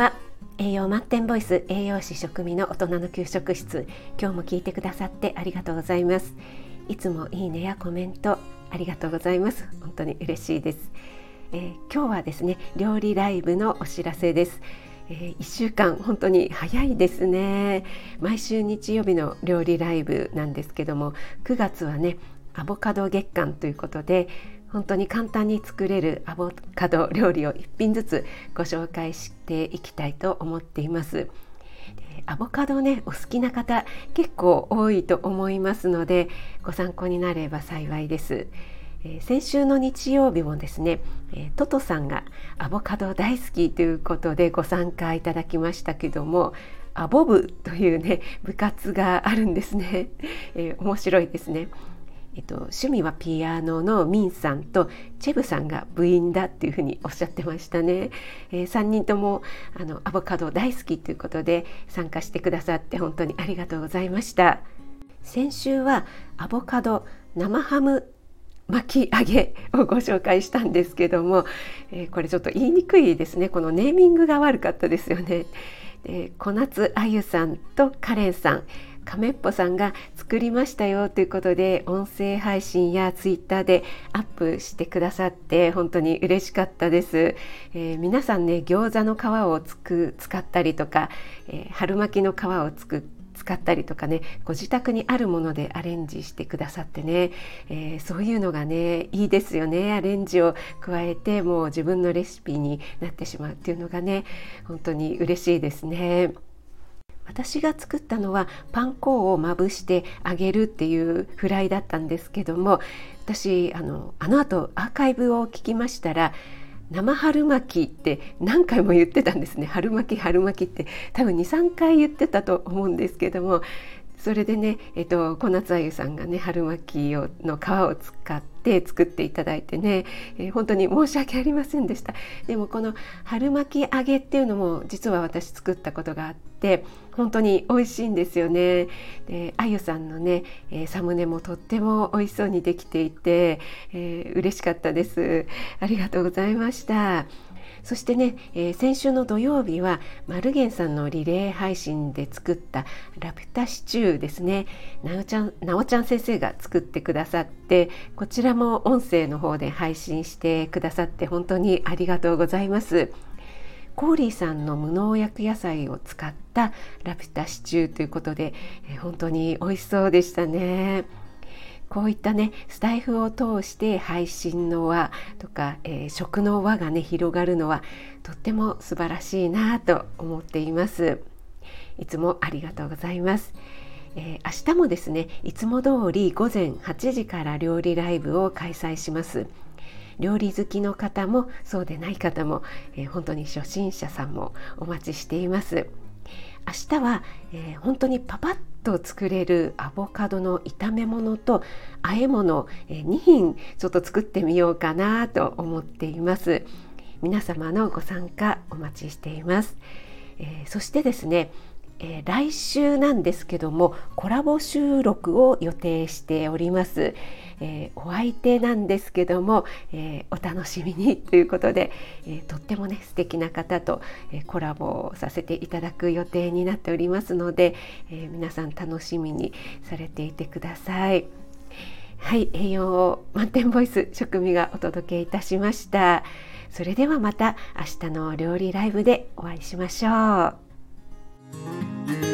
は栄養満点ボイス栄養士食味の大人の給食室今日も聞いてくださってありがとうございます。いつもいいねやコメントありがとうございます。本当に嬉しいです、えー、今日はですね料理ライブのお知らせです。えー、1週間本当に早いですね。毎週日曜日の料理ライブなんですけども9月はねアボカド月間ということで本当に簡単に作れるアボカド料理を1品ずつご紹介していきたいと思っています。アボカドねお好きな方結構多いと思いますのでご参考になれば幸いです。えー、先週の日曜日もですね、えー、トトさんがアボカド大好きということでご参加いただきましたけどもアボ部というね部活があるんですね、えー、面白いですねえっと、趣味はピアノのミンさんとチェブさんが部員だっていうふうにおっしゃってましたね、えー、3人ともあのアボカド大好きということで参加してくださって本当にありがとうございました。先週はアボカド生ハム巻き揚げをご紹介したんですけども、えー、これちょっと言いにくいですね。このネーミングが悪かったですよね。で小夏あゆさんとカレンさん。亀っぽさんが作りましたよということで音声配信やツイッターでアップしてくださって本当に嬉しかったです、えー、皆さんね餃子の皮をつく使ったりとか、えー、春巻きの皮をつく使ったりとかねご自宅にあるものでアレンジしてくださってね、えー、そういうのがねいいですよねアレンジを加えてもう自分のレシピになってしまうっていうのがね本当に嬉しいですね。私が作ったのはパン粉をまぶしてあげるっていうフライだったんですけども私あのあの後アーカイブを聞きましたら生春巻きって何回も言ってたんですね。春巻き春巻きって。多分23回言ってたと思うんですけどもそれでね、えっと、小夏あゆさんがね春巻きをの皮を使って作っていただいてね、えー、本当に申し訳ありませんでした。でもこの春巻き揚げっていうのも実は私作ったことがあって本当に美味しいんですよね。であゆさんのね、えー、サムネもとっても美味しそうにできていて、えー、嬉しかったです。ありがとうございました。そしてね、えー、先週の土曜日はマルゲンさんのリレー配信で作ったラピュタシチューですねなおちゃんなおちゃん先生が作ってくださってこちらも音声の方で配信してくださって本当にありがとうございます。コーリーさんの無農薬野菜を使ったラピュタシチューということで、えー、本当に美味しそうでしたね。こういったねスタイフを通して配信の輪とか、えー、食の輪がね広がるのはとっても素晴らしいなと思っています。いつもありがとうございます、えー、明日もですねいつも通り午前8時から料理ライブを開催します。料理好きの方もそうでない方も、えー、本当に初心者さんもお待ちしています。明日は、えー、本当にパパッと作れるアボカドの炒め物と和え物、2品ちょっと作ってみようかなと思っています。皆様のご参加お待ちしています、えー、そしてですねえー、来週なんですけどもコラボ収録を予定しております、えー、お相手なんですけども、えー、お楽しみにということで、えとってもね素敵な方と、えコラボさせていただく予定になっておりますので、え皆さん楽しみにされていてください。はい、栄養満点ボイス食味がお届けいたしました。それではまた明日の料理ライブでお会いしましょう。Thank you.